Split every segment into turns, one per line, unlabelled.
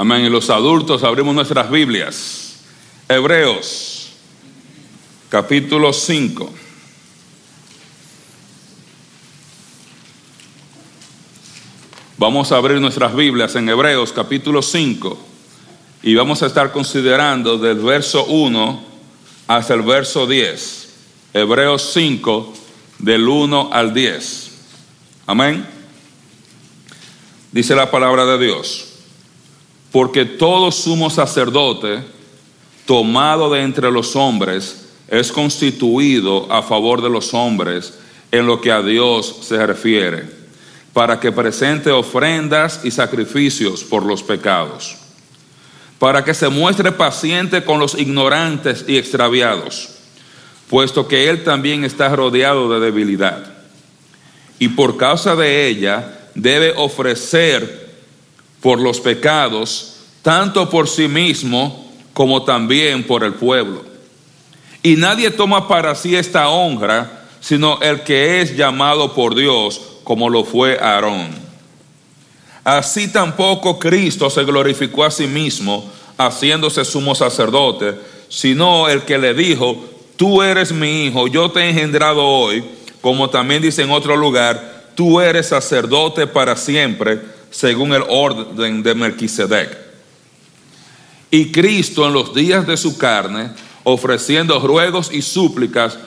Amén. Y los adultos abrimos nuestras Biblias. Hebreos, capítulo 5. Vamos a abrir nuestras Biblias en Hebreos, capítulo 5. Y vamos a estar considerando del verso 1 hasta el verso 10. Hebreos 5, del 1 al 10. Amén. Dice la palabra de Dios. Porque todo sumo sacerdote tomado de entre los hombres es constituido a favor de los hombres en lo que a Dios se refiere, para que presente ofrendas y sacrificios por los pecados, para que se muestre paciente con los ignorantes y extraviados, puesto que Él también está rodeado de debilidad, y por causa de ella debe ofrecer por los pecados, tanto por sí mismo como también por el pueblo. Y nadie toma para sí esta honra, sino el que es llamado por Dios, como lo fue Aarón. Así tampoco Cristo se glorificó a sí mismo, haciéndose sumo sacerdote, sino el que le dijo, tú eres mi hijo, yo te he engendrado hoy, como también dice en otro lugar, tú eres sacerdote para siempre según el orden de Melquisedec. Y Cristo en los días de su carne, ofreciendo ruegos y súplicas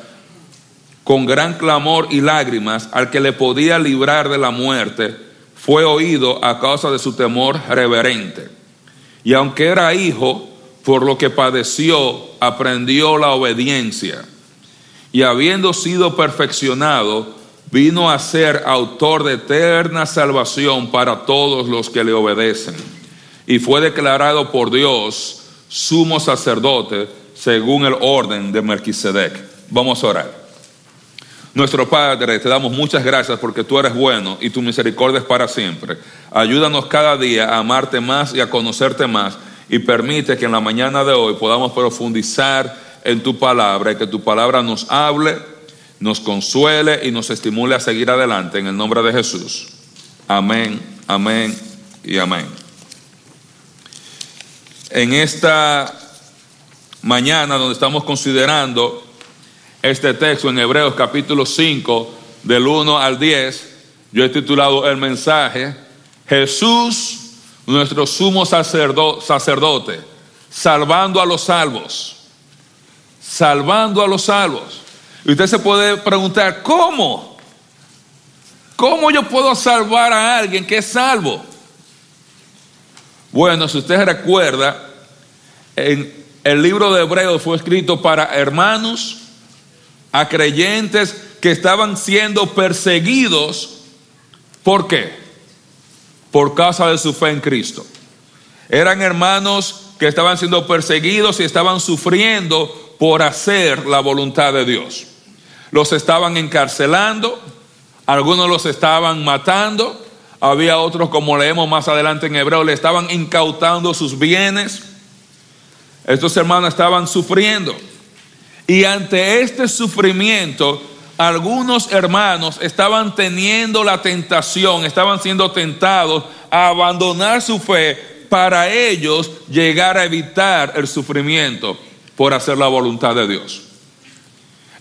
con gran clamor y lágrimas al que le podía librar de la muerte, fue oído a causa de su temor reverente. Y aunque era hijo, por lo que padeció, aprendió la obediencia. Y habiendo sido perfeccionado, vino a ser autor de eterna salvación para todos los que le obedecen. Y fue declarado por Dios sumo sacerdote según el orden de Melquisedec. Vamos a orar. Nuestro Padre, te damos muchas gracias porque tú eres bueno y tu misericordia es para siempre. Ayúdanos cada día a amarte más y a conocerte más y permite que en la mañana de hoy podamos profundizar en tu palabra y que tu palabra nos hable nos consuele y nos estimule a seguir adelante en el nombre de Jesús. Amén, amén y amén. En esta mañana donde estamos considerando este texto en Hebreos capítulo 5 del 1 al 10, yo he titulado el mensaje Jesús, nuestro sumo sacerdote, salvando a los salvos, salvando a los salvos. Y usted se puede preguntar, ¿cómo? ¿Cómo yo puedo salvar a alguien que es salvo? Bueno, si usted recuerda, en el libro de Hebreos fue escrito para hermanos, a creyentes que estaban siendo perseguidos. ¿Por qué? Por causa de su fe en Cristo. Eran hermanos que estaban siendo perseguidos y estaban sufriendo por hacer la voluntad de Dios los estaban encarcelando, algunos los estaban matando, había otros, como leemos más adelante en Hebreo, le estaban incautando sus bienes. Estos hermanos estaban sufriendo. Y ante este sufrimiento, algunos hermanos estaban teniendo la tentación, estaban siendo tentados a abandonar su fe para ellos llegar a evitar el sufrimiento por hacer la voluntad de Dios.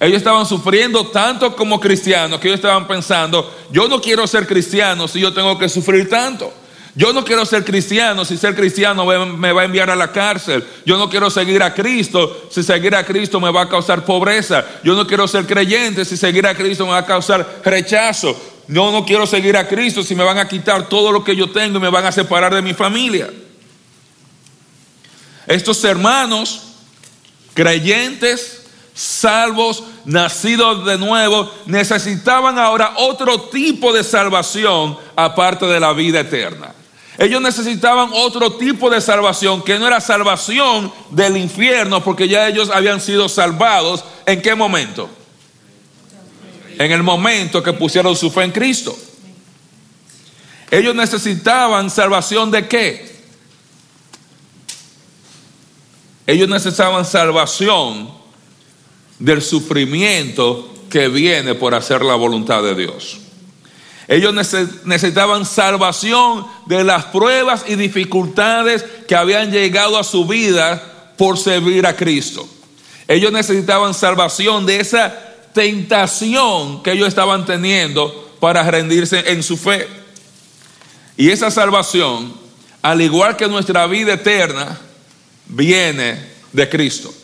Ellos estaban sufriendo tanto como cristianos que ellos estaban pensando, yo no quiero ser cristiano si yo tengo que sufrir tanto. Yo no quiero ser cristiano si ser cristiano me va a enviar a la cárcel. Yo no quiero seguir a Cristo si seguir a Cristo me va a causar pobreza. Yo no quiero ser creyente si seguir a Cristo me va a causar rechazo. Yo no quiero seguir a Cristo si me van a quitar todo lo que yo tengo y me van a separar de mi familia. Estos hermanos creyentes salvos, nacidos de nuevo, necesitaban ahora otro tipo de salvación aparte de la vida eterna. Ellos necesitaban otro tipo de salvación que no era salvación del infierno porque ya ellos habían sido salvados. ¿En qué momento? En el momento que pusieron su fe en Cristo. Ellos necesitaban salvación de qué? Ellos necesitaban salvación del sufrimiento que viene por hacer la voluntad de Dios. Ellos necesitaban salvación de las pruebas y dificultades que habían llegado a su vida por servir a Cristo. Ellos necesitaban salvación de esa tentación que ellos estaban teniendo para rendirse en su fe. Y esa salvación, al igual que nuestra vida eterna, viene de Cristo.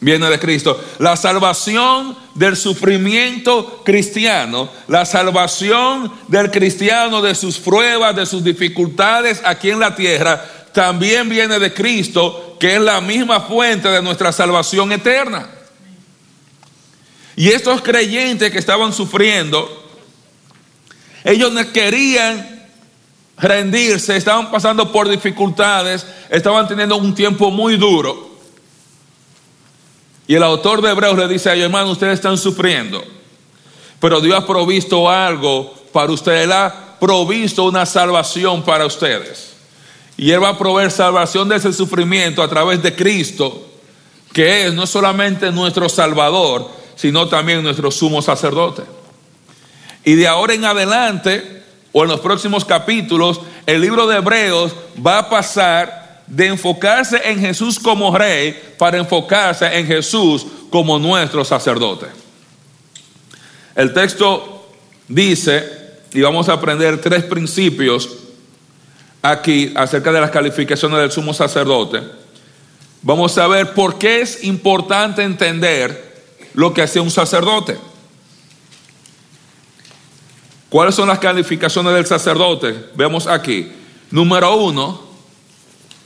Viene de Cristo. La salvación del sufrimiento cristiano, la salvación del cristiano de sus pruebas, de sus dificultades aquí en la tierra, también viene de Cristo, que es la misma fuente de nuestra salvación eterna. Y estos creyentes que estaban sufriendo, ellos no querían rendirse, estaban pasando por dificultades, estaban teniendo un tiempo muy duro. Y el autor de Hebreos le dice a ellos, hermano, ustedes están sufriendo, pero Dios ha provisto algo para ustedes, Él ha provisto una salvación para ustedes. Y Él va a proveer salvación de ese sufrimiento a través de Cristo, que es no solamente nuestro Salvador, sino también nuestro sumo sacerdote. Y de ahora en adelante, o en los próximos capítulos, el libro de Hebreos va a pasar de enfocarse en Jesús como rey para enfocarse en Jesús como nuestro sacerdote. El texto dice, y vamos a aprender tres principios aquí acerca de las calificaciones del sumo sacerdote. Vamos a ver por qué es importante entender lo que hacía un sacerdote. ¿Cuáles son las calificaciones del sacerdote? Vemos aquí. Número uno,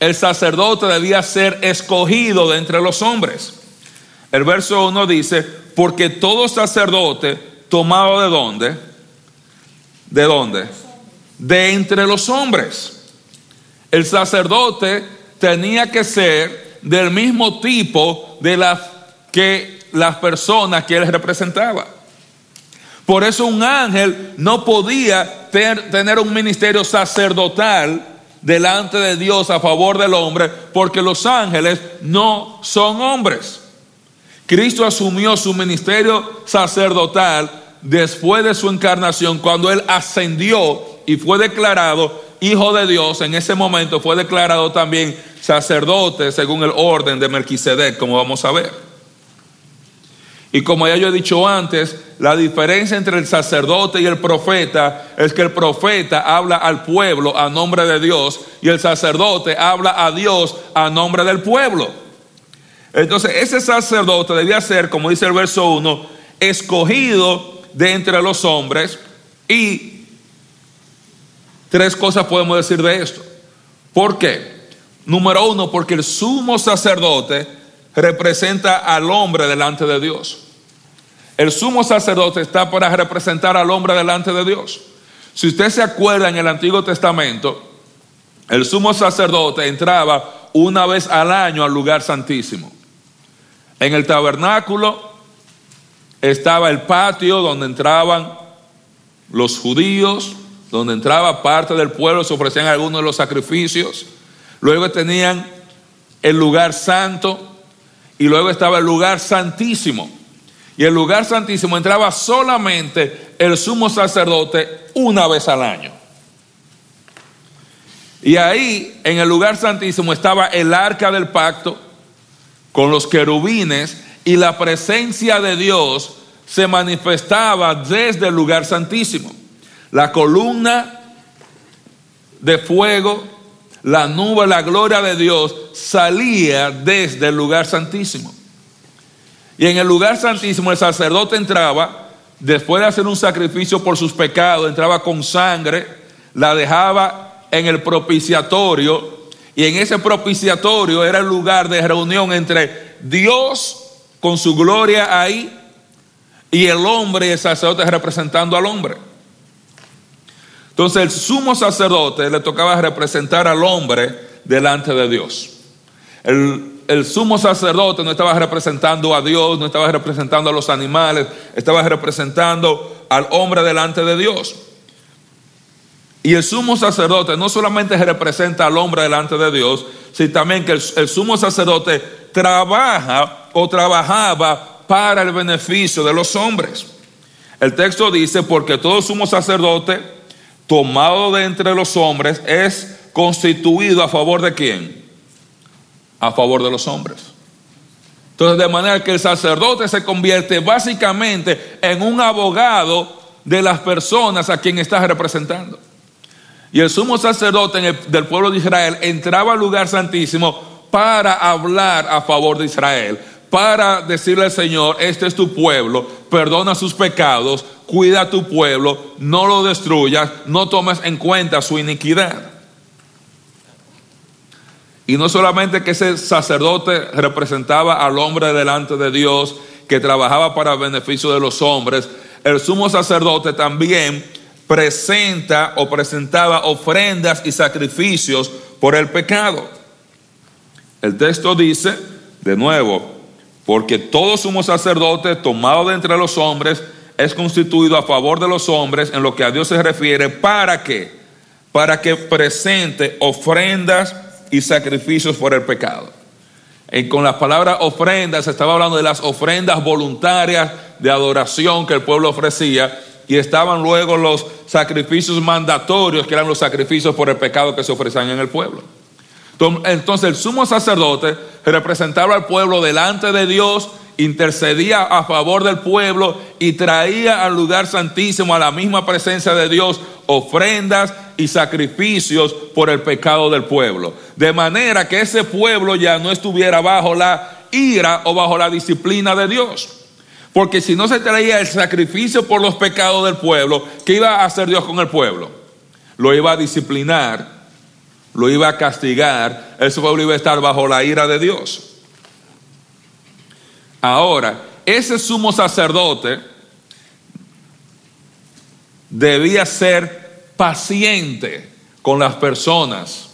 el sacerdote debía ser escogido de entre los hombres. El verso 1 dice, porque todo sacerdote tomado de dónde? ¿De dónde? De entre los hombres. El sacerdote tenía que ser del mismo tipo de las que las personas que él representaba. Por eso un ángel no podía tener un ministerio sacerdotal delante de Dios a favor del hombre, porque los ángeles no son hombres. Cristo asumió su ministerio sacerdotal después de su encarnación, cuando él ascendió y fue declarado hijo de Dios. En ese momento fue declarado también sacerdote según el orden de Melquisedec, como vamos a ver. Y como ya yo he dicho antes, la diferencia entre el sacerdote y el profeta es que el profeta habla al pueblo a nombre de Dios y el sacerdote habla a Dios a nombre del pueblo. Entonces, ese sacerdote debía ser, como dice el verso 1, escogido de entre los hombres y tres cosas podemos decir de esto. ¿Por qué? Número uno, porque el sumo sacerdote representa al hombre delante de Dios. El sumo sacerdote está para representar al hombre delante de Dios. Si usted se acuerda en el Antiguo Testamento, el sumo sacerdote entraba una vez al año al lugar santísimo. En el tabernáculo estaba el patio donde entraban los judíos, donde entraba parte del pueblo, se ofrecían algunos de los sacrificios. Luego tenían el lugar santo y luego estaba el lugar santísimo y el lugar santísimo entraba solamente el sumo sacerdote una vez al año. Y ahí, en el lugar santísimo, estaba el arca del pacto con los querubines y la presencia de Dios se manifestaba desde el lugar santísimo. La columna de fuego, la nube, la gloria de Dios salía desde el lugar santísimo. Y en el lugar santísimo el sacerdote entraba, después de hacer un sacrificio por sus pecados, entraba con sangre, la dejaba en el propiciatorio, y en ese propiciatorio era el lugar de reunión entre Dios con su gloria ahí y el hombre y el sacerdote representando al hombre. Entonces el sumo sacerdote le tocaba representar al hombre delante de Dios. El el sumo sacerdote no estaba representando a Dios, no estaba representando a los animales, estaba representando al hombre delante de Dios. Y el sumo sacerdote no solamente representa al hombre delante de Dios, sino también que el, el sumo sacerdote trabaja o trabajaba para el beneficio de los hombres. El texto dice, porque todo sumo sacerdote tomado de entre los hombres es constituido a favor de quién? A favor de los hombres. Entonces, de manera que el sacerdote se convierte básicamente en un abogado de las personas a quien está representando. Y el sumo sacerdote del pueblo de Israel entraba al lugar santísimo para hablar a favor de Israel, para decirle al Señor, este es tu pueblo, perdona sus pecados, cuida a tu pueblo, no lo destruyas, no tomes en cuenta su iniquidad. Y no solamente que ese sacerdote representaba al hombre delante de Dios, que trabajaba para beneficio de los hombres, el sumo sacerdote también presenta o presentaba ofrendas y sacrificios por el pecado. El texto dice, de nuevo, porque todo sumo sacerdote tomado de entre los hombres es constituido a favor de los hombres en lo que a Dios se refiere, ¿para qué? Para que presente ofrendas y sacrificios por el pecado. Y con las palabras ofrendas, se estaba hablando de las ofrendas voluntarias de adoración que el pueblo ofrecía, y estaban luego los sacrificios mandatorios, que eran los sacrificios por el pecado que se ofrecían en el pueblo. Entonces el sumo sacerdote representaba al pueblo delante de Dios, intercedía a favor del pueblo y traía al lugar santísimo, a la misma presencia de Dios, ofrendas y sacrificios por el pecado del pueblo. De manera que ese pueblo ya no estuviera bajo la ira o bajo la disciplina de Dios. Porque si no se traía el sacrificio por los pecados del pueblo, ¿qué iba a hacer Dios con el pueblo? Lo iba a disciplinar lo iba a castigar, ese pueblo iba a estar bajo la ira de Dios. Ahora, ese sumo sacerdote debía ser paciente con las personas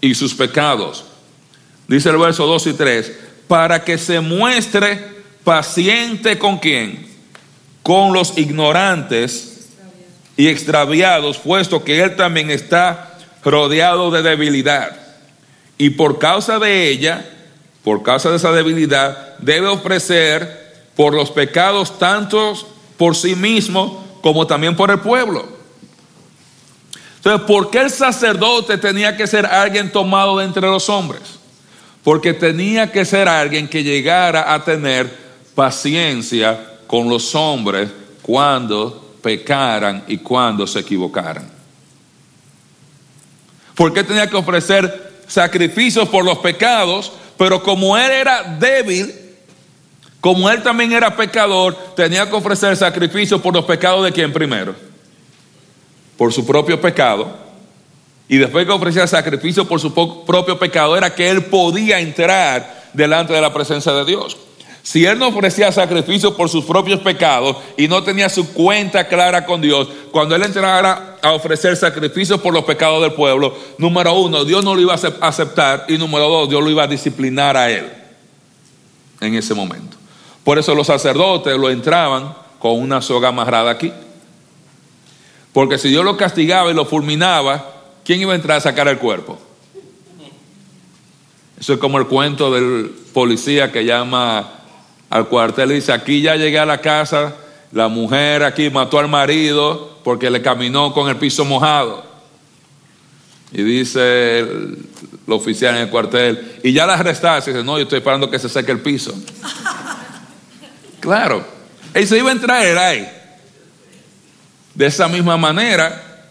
y sus pecados. Dice el verso 2 y 3, para que se muestre paciente con quién? Con los ignorantes y extraviados, puesto que él también está rodeado de debilidad. Y por causa de ella, por causa de esa debilidad, debe ofrecer por los pecados tantos por sí mismo como también por el pueblo. Entonces, ¿por qué el sacerdote tenía que ser alguien tomado de entre los hombres? Porque tenía que ser alguien que llegara a tener paciencia con los hombres cuando pecaran y cuando se equivocaran. Porque tenía que ofrecer sacrificios por los pecados, pero como él era débil, como él también era pecador, tenía que ofrecer sacrificios por los pecados de quién primero? Por su propio pecado. Y después que ofrecía sacrificio por su propio pecado, era que él podía entrar delante de la presencia de Dios. Si él no ofrecía sacrificio por sus propios pecados y no tenía su cuenta clara con Dios, cuando él entrara a ofrecer sacrificios por los pecados del pueblo, número uno, Dios no lo iba a aceptar y número dos, Dios lo iba a disciplinar a él en ese momento. Por eso los sacerdotes lo entraban con una soga amarrada aquí. Porque si Dios lo castigaba y lo fulminaba, ¿quién iba a entrar a sacar el cuerpo? Eso es como el cuento del policía que llama al cuartel y dice, aquí ya llegué a la casa, la mujer aquí mató al marido porque le caminó con el piso mojado. Y dice el, oficial en el cuartel, y ya la arrestaste. dice, no, yo estoy esperando que se seque el piso. Claro, él se iba a entrar ahí. De esa misma manera,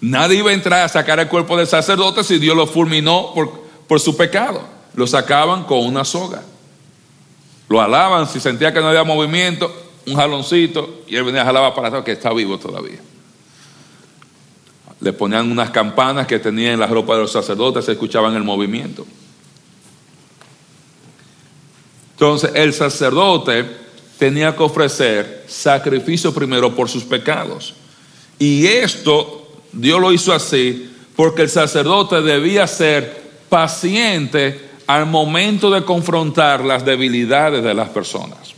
nadie iba a entrar a sacar el cuerpo del sacerdote si Dios lo fulminó por, por su pecado. Lo sacaban con una soga. Lo alaban, si sentía que no había movimiento, un jaloncito, y él venía a jalar para atrás, que está vivo todavía. Le ponían unas campanas que tenían en la ropa de los sacerdotes, se escuchaban el movimiento. Entonces, el sacerdote tenía que ofrecer sacrificio primero por sus pecados. Y esto Dios lo hizo así porque el sacerdote debía ser paciente al momento de confrontar las debilidades de las personas.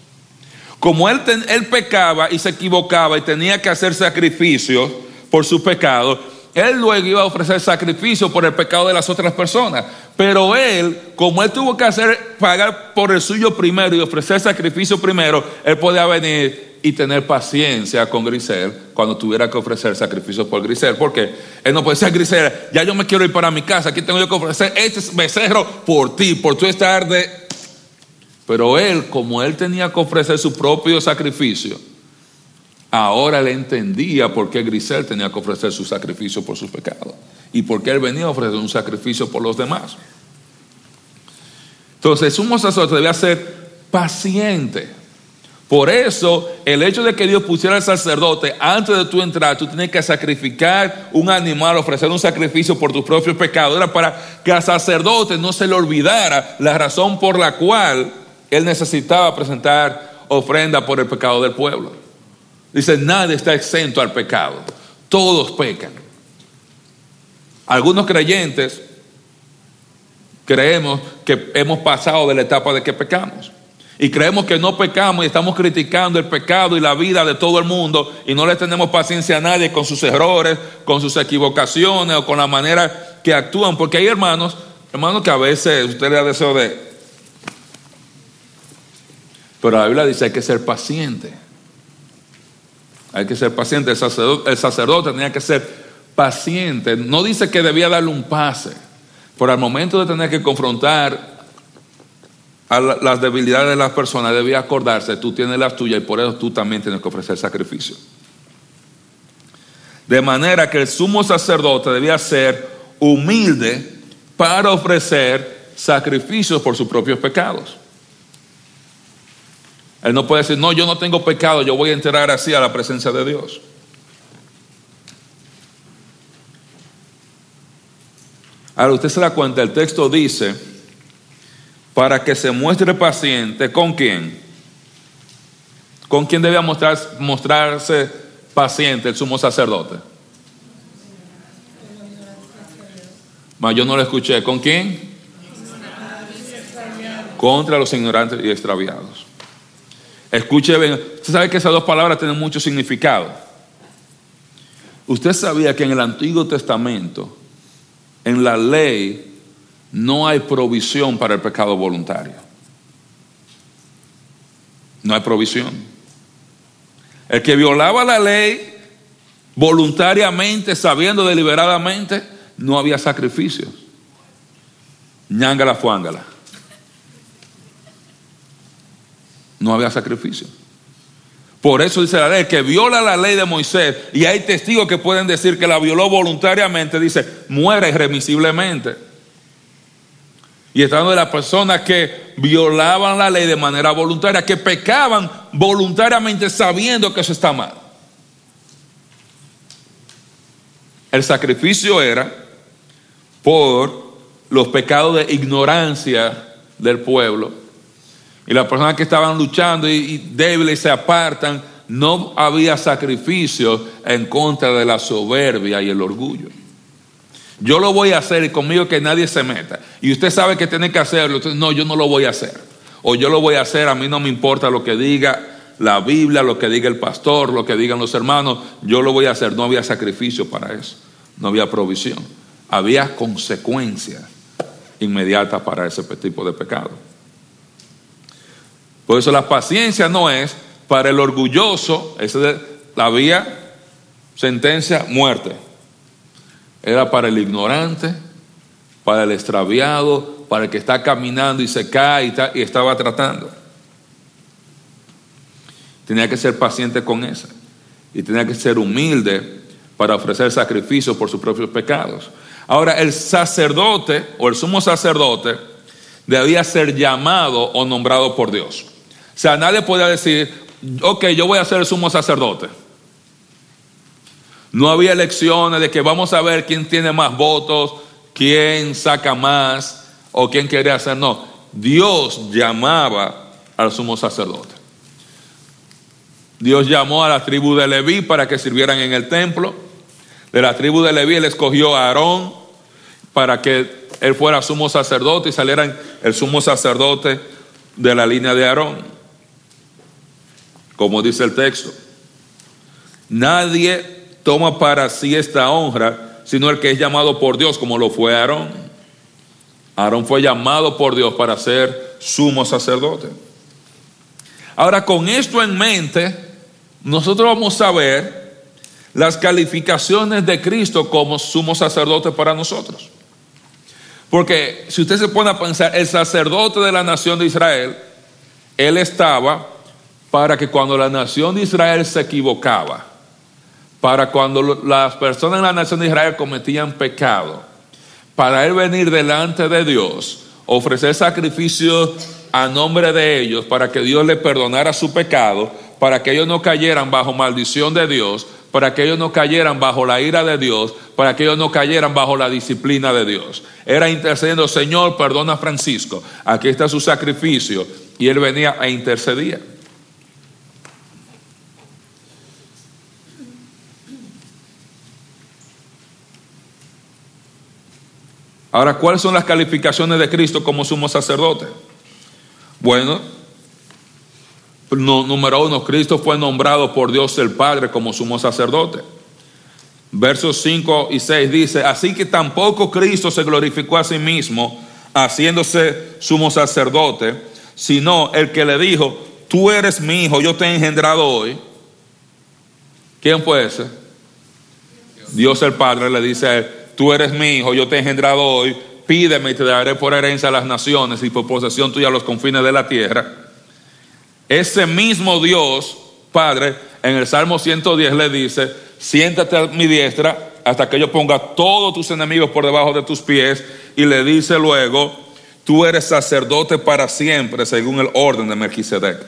Como él, él pecaba y se equivocaba y tenía que hacer sacrificios por su pecado, él luego iba a ofrecer sacrificio por el pecado de las otras personas. Pero él, como él tuvo que hacer, pagar por el suyo primero y ofrecer sacrificio primero, él podía venir y tener paciencia con Grisel cuando tuviera que ofrecer sacrificios por Grisel. Porque él no puede decir, Grisel, ya yo me quiero ir para mi casa, aquí tengo yo que ofrecer este becerro por ti, por tu estar de... Pero él, como él tenía que ofrecer su propio sacrificio, ahora le entendía por qué Grisel tenía que ofrecer su sacrificio por sus pecados y por qué él venía a ofrecer un sacrificio por los demás. Entonces, un sacerdote debía ser paciente por eso, el hecho de que Dios pusiera al sacerdote antes de tú entrar, tú tienes que sacrificar un animal, ofrecer un sacrificio por tus propios pecados, era para que al sacerdote no se le olvidara la razón por la cual él necesitaba presentar ofrenda por el pecado del pueblo. Dice, nadie está exento al pecado, todos pecan. Algunos creyentes creemos que hemos pasado de la etapa de que pecamos y creemos que no pecamos y estamos criticando el pecado y la vida de todo el mundo y no le tenemos paciencia a nadie con sus errores, con sus equivocaciones o con la manera que actúan, porque hay hermanos, hermanos que a veces usted le da deseo de... Pero la Biblia dice hay que ser paciente. Hay que ser paciente. El sacerdote, tenía que ser paciente. No dice que debía darle un pase. Pero al momento de tener que confrontar a las debilidades de las personas, debía acordarse, tú tienes las tuyas y por eso tú también tienes que ofrecer sacrificio. De manera que el sumo sacerdote debía ser humilde para ofrecer sacrificios por sus propios pecados. Él no puede decir, no, yo no tengo pecado, yo voy a enterar así a la presencia de Dios. Ahora usted se da cuenta, el texto dice, para que se muestre paciente. ¿Con quién? ¿Con quién debía mostrarse paciente el sumo sacerdote? Mas yo no lo escuché. ¿Con quién? Contra los ignorantes y extraviados. Escuche bien. Usted sabe que esas dos palabras tienen mucho significado. Usted sabía que en el Antiguo Testamento, en la ley, no hay provisión para el pecado voluntario. No hay provisión. El que violaba la ley voluntariamente, sabiendo deliberadamente, no había sacrificios. ñangala fuángala. No había sacrificio. Por eso dice la ley, que viola la ley de Moisés, y hay testigos que pueden decir que la violó voluntariamente, dice, muere irremisiblemente. Y estando de las personas que violaban la ley de manera voluntaria, que pecaban voluntariamente sabiendo que eso está mal. El sacrificio era por los pecados de ignorancia del pueblo. Y las personas que estaban luchando y, y débiles se apartan, no había sacrificio en contra de la soberbia y el orgullo. Yo lo voy a hacer y conmigo que nadie se meta. Y usted sabe que tiene que hacerlo. no, yo no lo voy a hacer. O yo lo voy a hacer, a mí no me importa lo que diga la Biblia, lo que diga el pastor, lo que digan los hermanos. Yo lo voy a hacer. No había sacrificio para eso. No había provisión. Había consecuencias inmediatas para ese tipo de pecado. Por eso la paciencia no es para el orgulloso, ese había sentencia muerte era para el ignorante, para el extraviado, para el que está caminando y se cae y, estaba tratando. Tenía que ser paciente con eso. Y tenía que ser humilde para ofrecer sacrificios por sus propios pecados. Ahora, el sacerdote o el sumo sacerdote debía ser llamado o nombrado por Dios. Sea, nadie podía decir, ok, yo voy a ser el sumo sacerdote. No había elecciones de que vamos a ver quién tiene más votos, quién saca más o quién quiere hacer. No, Dios llamaba al sumo sacerdote. Dios llamó a la tribu de Leví para que sirvieran en el templo. De la tribu de Leví él escogió a Aarón para que él fuera sumo sacerdote y saliera el sumo sacerdote de la línea de Aarón. Como dice el texto. Nadie toma para sí esta honra, sino el que es llamado por Dios, como lo fue Aarón. Aarón fue llamado por Dios para ser sumo sacerdote. Ahora, con esto en mente, nosotros vamos a ver las calificaciones de Cristo como sumo sacerdote para nosotros. Porque si usted se pone a pensar, el sacerdote de la nación de Israel, él estaba para que cuando la nación de Israel se equivocaba, para cuando las personas en la nación de Israel cometían pecado, para él venir delante de Dios, ofrecer sacrificio a nombre de ellos, para que Dios le perdonara su pecado, para que ellos no cayeran bajo maldición de Dios, para que ellos no cayeran bajo la ira de Dios, para que ellos no cayeran bajo la disciplina de Dios. Era intercediendo, Señor, perdona a Francisco, aquí está su sacrificio, y él venía a interceder. Ahora, ¿cuáles son las calificaciones de Cristo como sumo sacerdote? Bueno, número uno, Cristo fue nombrado por Dios el Padre como sumo sacerdote. Versos 5 y 6 dice, así que tampoco Cristo se glorificó a sí mismo haciéndose sumo sacerdote, sino el que le dijo, tú eres mi hijo, yo te he engendrado hoy. ¿Quién fue ese? Dios el Padre le dice a él, tú eres mi hijo, yo te he engendrado hoy, pídeme y te daré por herencia a las naciones y por posesión tuya a los confines de la tierra. Ese mismo Dios, Padre, en el Salmo 110 le dice, siéntate a mi diestra hasta que yo ponga todos tus enemigos por debajo de tus pies. Y le dice luego, tú eres sacerdote para siempre según el orden de Melquisedec.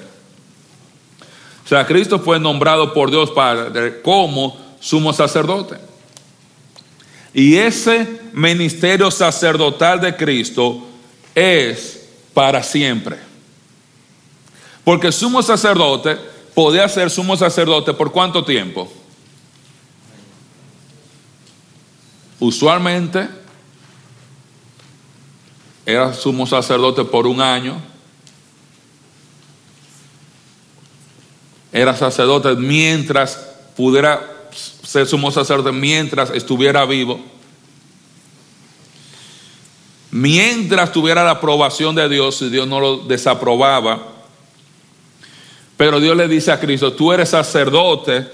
O sea, Cristo fue nombrado por Dios Padre como sumo sacerdote. Y ese ministerio sacerdotal de Cristo es para siempre. Porque sumo sacerdote podía ser sumo sacerdote por cuánto tiempo? Usualmente era sumo sacerdote por un año. Era sacerdote mientras pudiera ser sumo sacerdote mientras estuviera vivo. Mientras tuviera la aprobación de Dios, si Dios no lo desaprobaba, pero Dios le dice a Cristo, tú eres sacerdote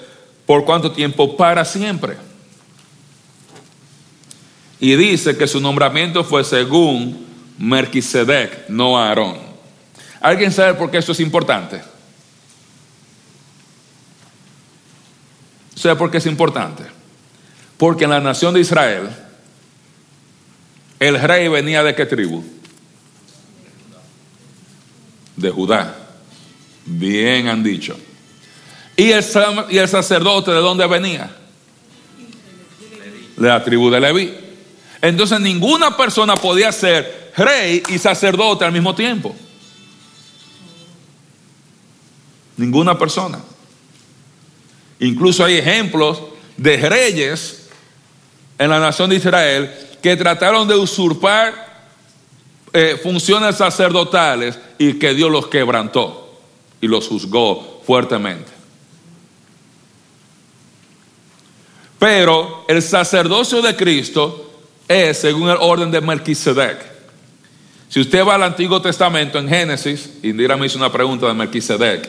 por cuánto tiempo? Para siempre. Y dice que su nombramiento fue según Melquisedec, no Aarón. ¿Alguien sabe por qué esto es importante? ¿Sabe por qué es importante? Porque en la nación de Israel, el rey venía de qué tribu? De Judá. Bien han dicho. ¿Y el, y el sacerdote de dónde venía? De la tribu de Leví. Entonces ninguna persona podía ser rey y sacerdote al mismo tiempo. Ninguna persona. Incluso hay ejemplos de reyes en la nación de Israel que trataron de usurpar eh, funciones sacerdotales y que Dios los quebrantó y los juzgó fuertemente. Pero el sacerdocio de Cristo es según el orden de Melquisedec. Si usted va al Antiguo Testamento en Génesis, Indira me hizo una pregunta de Melquisedec,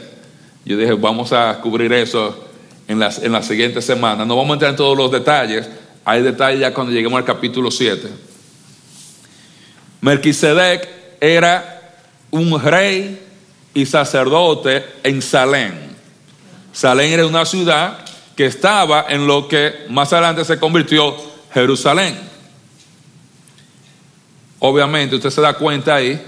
yo dije, vamos a cubrir eso en la, en la siguiente semana. No vamos a entrar en todos los detalles, hay detalles ya cuando lleguemos al capítulo 7. Melquisedec era un rey y sacerdote en Salén. Salén era una ciudad que estaba en lo que más adelante se convirtió Jerusalén. Obviamente usted se da cuenta ahí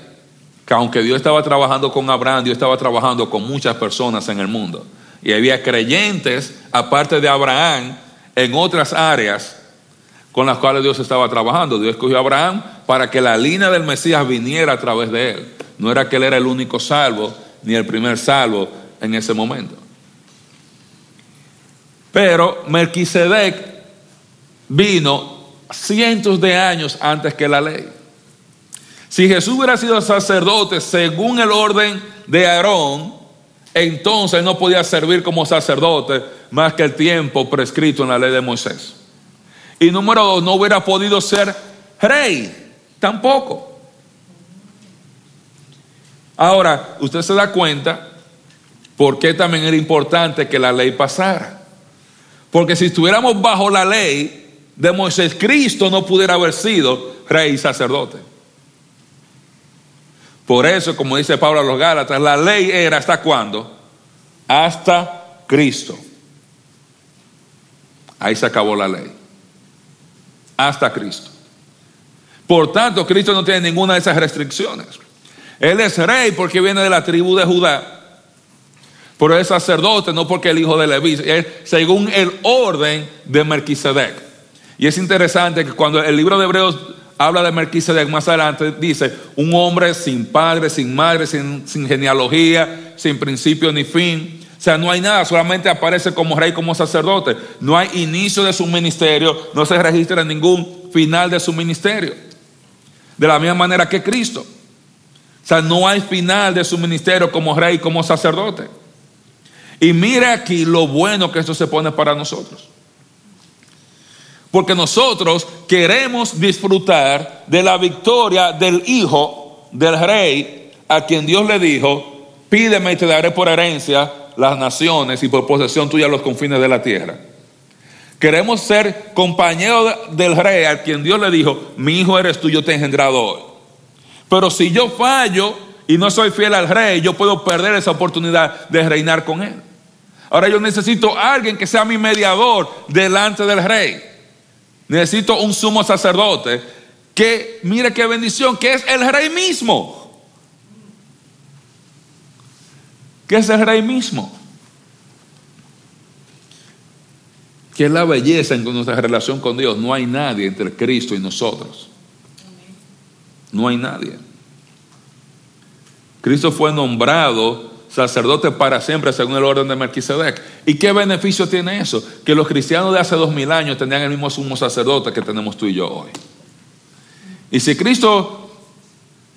que aunque Dios estaba trabajando con Abraham, Dios estaba trabajando con muchas personas en el mundo. Y había creyentes, aparte de Abraham, en otras áreas con las cuales Dios estaba trabajando. Dios escogió a Abraham para que la línea del Mesías viniera a través de él. No era que él era el único salvo, ni el primer salvo en ese momento. Pero Melquisedec vino cientos de años antes que la ley. Si Jesús hubiera sido sacerdote según el orden de Aarón, entonces no podía servir como sacerdote más que el tiempo prescrito en la ley de Moisés. Y número dos, no hubiera podido ser rey tampoco. Ahora, usted se da cuenta, ¿por qué también era importante que la ley pasara? Porque si estuviéramos bajo la ley de Moisés, Cristo no pudiera haber sido rey y sacerdote. Por eso, como dice Pablo a los Gálatas, la ley era hasta cuándo? Hasta Cristo. Ahí se acabó la ley. Hasta Cristo. Por tanto, Cristo no tiene ninguna de esas restricciones. Él es rey porque viene de la tribu de Judá. Pero es sacerdote no porque el hijo de Leví, es según el orden de Melquisedec. Y es interesante que cuando el libro de Hebreos habla de Melquisedec más adelante, dice, un hombre sin padre, sin madre, sin, sin, genealogía, sin principio ni fin. O sea, no hay nada, solamente aparece como rey, como sacerdote. No hay inicio de su ministerio, no se registra ningún final de su ministerio. De la misma manera que Cristo. O sea, no hay final de su ministerio como rey, como sacerdote. Y mira aquí lo bueno que esto se pone para nosotros. Porque nosotros queremos disfrutar de la victoria del hijo del rey a quien Dios le dijo, pídeme y te daré por herencia las naciones y por posesión tuya los confines de la tierra. Queremos ser compañeros del rey a quien Dios le dijo, mi hijo eres tú, yo te he engendrado hoy. Pero si yo fallo y no soy fiel al rey, yo puedo perder esa oportunidad de reinar con él. Ahora yo necesito a alguien que sea mi mediador delante del rey. Necesito un sumo sacerdote que, mire qué bendición, que es el rey mismo. Que es el rey mismo. Que es la belleza en nuestra relación con Dios. No hay nadie entre Cristo y nosotros. No hay nadie. Cristo fue nombrado sacerdote para siempre según el orden de Melquisedec. ¿Y qué beneficio tiene eso? Que los cristianos de hace dos mil años tenían el mismo sumo sacerdote que tenemos tú y yo hoy. Y si Cristo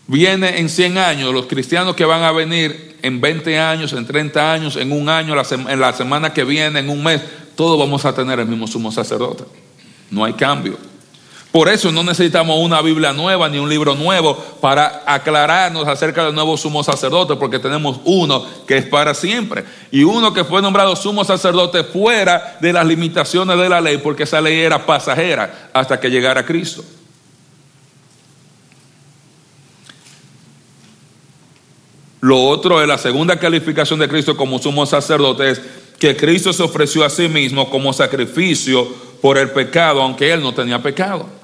viene en 100 años, los cristianos que van a venir en 20 años, en 30 años, en un año, en la semana que viene, en un mes, todos vamos a tener el mismo sumo sacerdote. No hay cambio. Por eso no necesitamos una Biblia nueva ni un libro nuevo para aclararnos acerca del nuevo sumo sacerdote, porque tenemos uno que es para siempre. Y uno que fue nombrado sumo sacerdote fuera de las limitaciones de la ley, porque esa ley era pasajera hasta que llegara Cristo. Lo otro es la segunda calificación de Cristo como sumo sacerdote es que Cristo se ofreció a sí mismo como sacrificio por el pecado, aunque él no tenía pecado.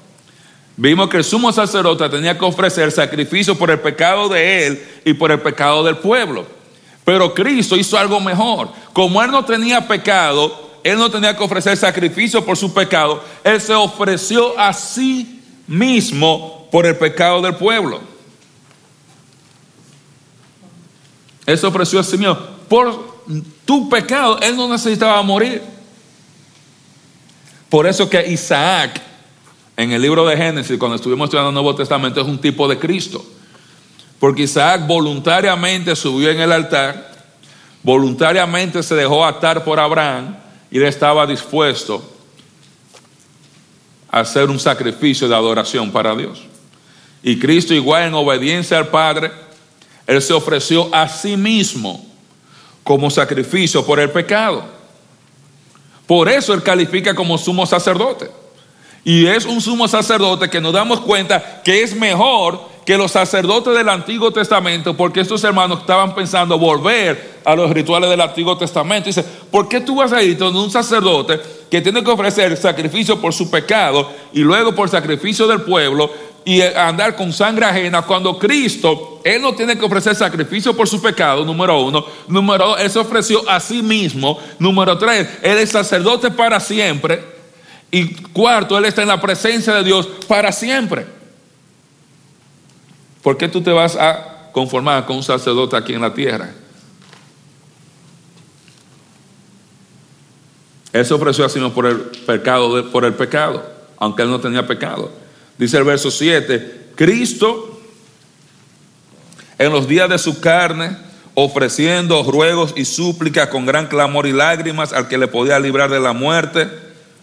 Vimos que el sumo sacerdote tenía que ofrecer sacrificio por el pecado de él y por el pecado del pueblo. Pero Cristo hizo algo mejor. Como él no tenía pecado, él no tenía que ofrecer sacrificio por su pecado. Él se ofreció a sí mismo por el pecado del pueblo. Él se ofreció a sí mismo. Por tu pecado, él no necesitaba morir. Por eso que Isaac en el libro de Génesis, cuando estuvimos estudiando el Nuevo Testamento, es un tipo de Cristo. Porque Isaac voluntariamente subió en el altar, voluntariamente se dejó atar por Abraham y él estaba dispuesto a hacer un sacrificio de adoración para Dios. Y Cristo, igual en obediencia al Padre, él se ofreció a sí mismo como sacrificio por el pecado. Por eso él califica como sumo sacerdote. Y es un sumo sacerdote que nos damos cuenta que es mejor que los sacerdotes del Antiguo Testamento, porque estos hermanos estaban pensando volver a los rituales del Antiguo Testamento. Dice, ¿por qué tú vas a ir donde un sacerdote que tiene que ofrecer sacrificio por su pecado y luego por sacrificio del pueblo y andar con sangre ajena cuando Cristo, Él no tiene que ofrecer sacrificio por su pecado, número uno. Número dos, Él se ofreció a sí mismo. Número tres, Él es sacerdote para siempre. Y cuarto, Él está en la presencia de Dios para siempre. ¿Por qué tú te vas a conformar con un sacerdote aquí en la tierra? Él se ofreció así por el pecado, por el pecado, aunque él no tenía pecado. Dice el verso 7, Cristo en los días de su carne, ofreciendo ruegos y súplicas con gran clamor y lágrimas al que le podía librar de la muerte,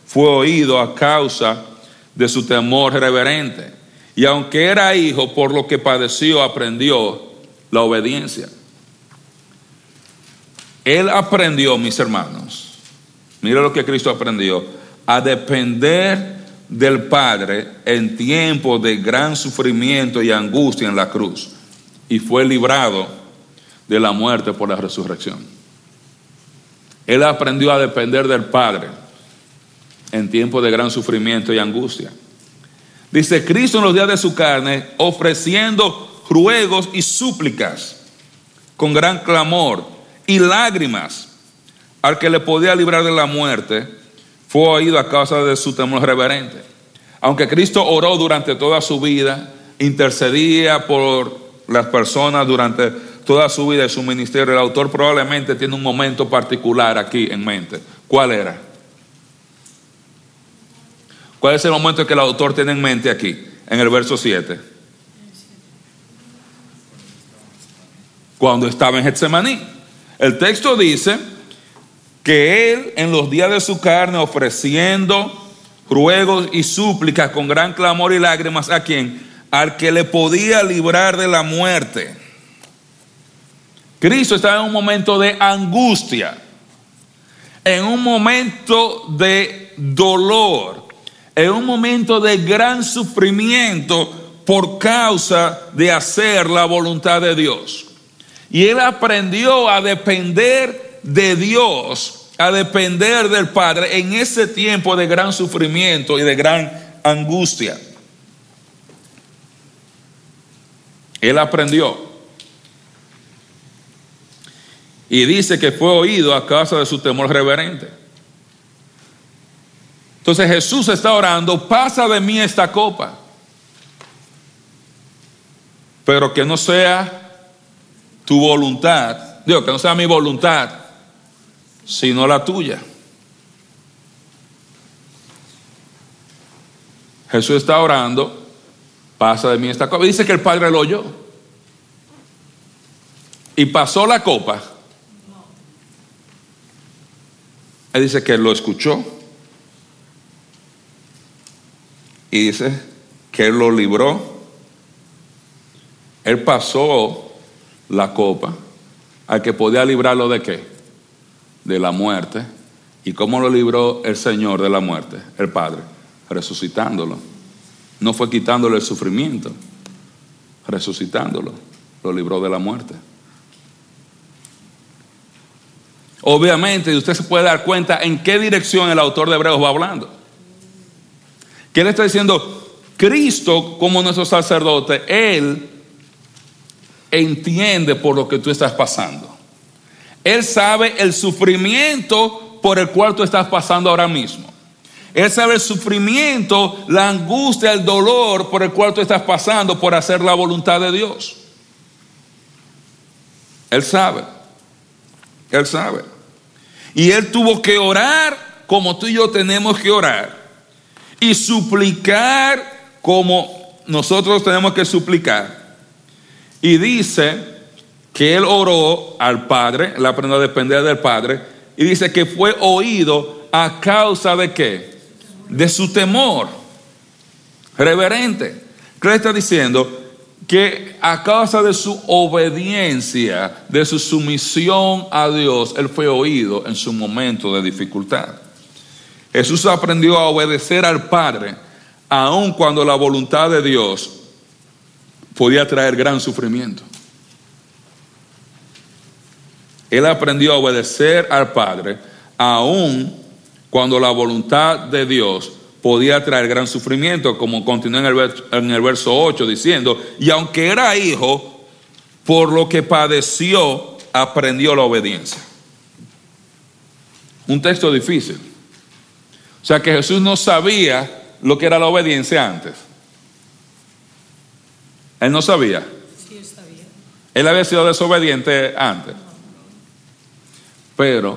fue oído a causa de su temor reverente. Y aunque era hijo, por lo que padeció, aprendió la obediencia. Él aprendió, mis hermanos, mira lo que Cristo aprendió, a depender del Padre en tiempos de gran sufrimiento y angustia en la cruz. Y fue librado de la muerte por la resurrección. Él aprendió a depender del Padre en tiempos de gran sufrimiento y angustia. Dice Cristo en los días de su carne, ofreciendo ruegos y súplicas con gran clamor y lágrimas al que le podía librar de la muerte, fue oído a causa de su temor reverente. Aunque Cristo oró durante toda su vida, intercedía por las personas durante toda su vida y su ministerio, el autor probablemente tiene un momento particular aquí en mente. ¿Cuál era? ¿Cuál es el momento que el autor tiene en mente aquí, en el verso 7? Cuando estaba en Getsemaní. El texto dice que él en los días de su carne ofreciendo ruegos y súplicas con gran clamor y lágrimas a quien al que le podía librar de la muerte. Cristo estaba en un momento de angustia, en un momento de dolor, en un momento de gran sufrimiento por causa de hacer la voluntad de Dios. Y él aprendió a depender de Dios, a depender del Padre en ese tiempo de gran sufrimiento y de gran angustia. Él aprendió. Y dice que fue oído a causa de su temor reverente. Entonces Jesús está orando, pasa de mí esta copa, pero que no sea tu voluntad, digo, que no sea mi voluntad, sino la tuya. Jesús está orando, pasa de mí esta copa. Dice que el Padre lo oyó. Y pasó la copa. Él dice que lo escuchó y dice que Él lo libró. Él pasó la copa al que podía librarlo de qué? De la muerte. ¿Y cómo lo libró el Señor de la muerte? El Padre, resucitándolo. No fue quitándole el sufrimiento, resucitándolo. Lo libró de la muerte. Obviamente, usted se puede dar cuenta en qué dirección el autor de Hebreos va hablando. ¿Qué le está diciendo? Cristo como nuestro sacerdote, Él entiende por lo que tú estás pasando. Él sabe el sufrimiento por el cual tú estás pasando ahora mismo. Él sabe el sufrimiento, la angustia, el dolor por el cual tú estás pasando por hacer la voluntad de Dios. Él sabe. Él sabe. Y Él tuvo que orar como tú y yo tenemos que orar y suplicar como nosotros tenemos que suplicar. Y dice que él oró al Padre, él aprendió a depender del Padre, y dice que fue oído a causa de qué? De su temor reverente. ¿Qué está diciendo? Que a causa de su obediencia, de su sumisión a Dios, él fue oído en su momento de dificultad. Jesús aprendió a obedecer al Padre, aun cuando la voluntad de Dios podía traer gran sufrimiento. Él aprendió a obedecer al Padre, aun cuando la voluntad de Dios podía traer gran sufrimiento, como continúa en el, verso, en el verso 8 diciendo, y aunque era hijo, por lo que padeció, aprendió la obediencia. Un texto difícil. O sea que Jesús no sabía lo que era la obediencia antes. Él no sabía. Sí, sabía. Él había sido desobediente antes. Pero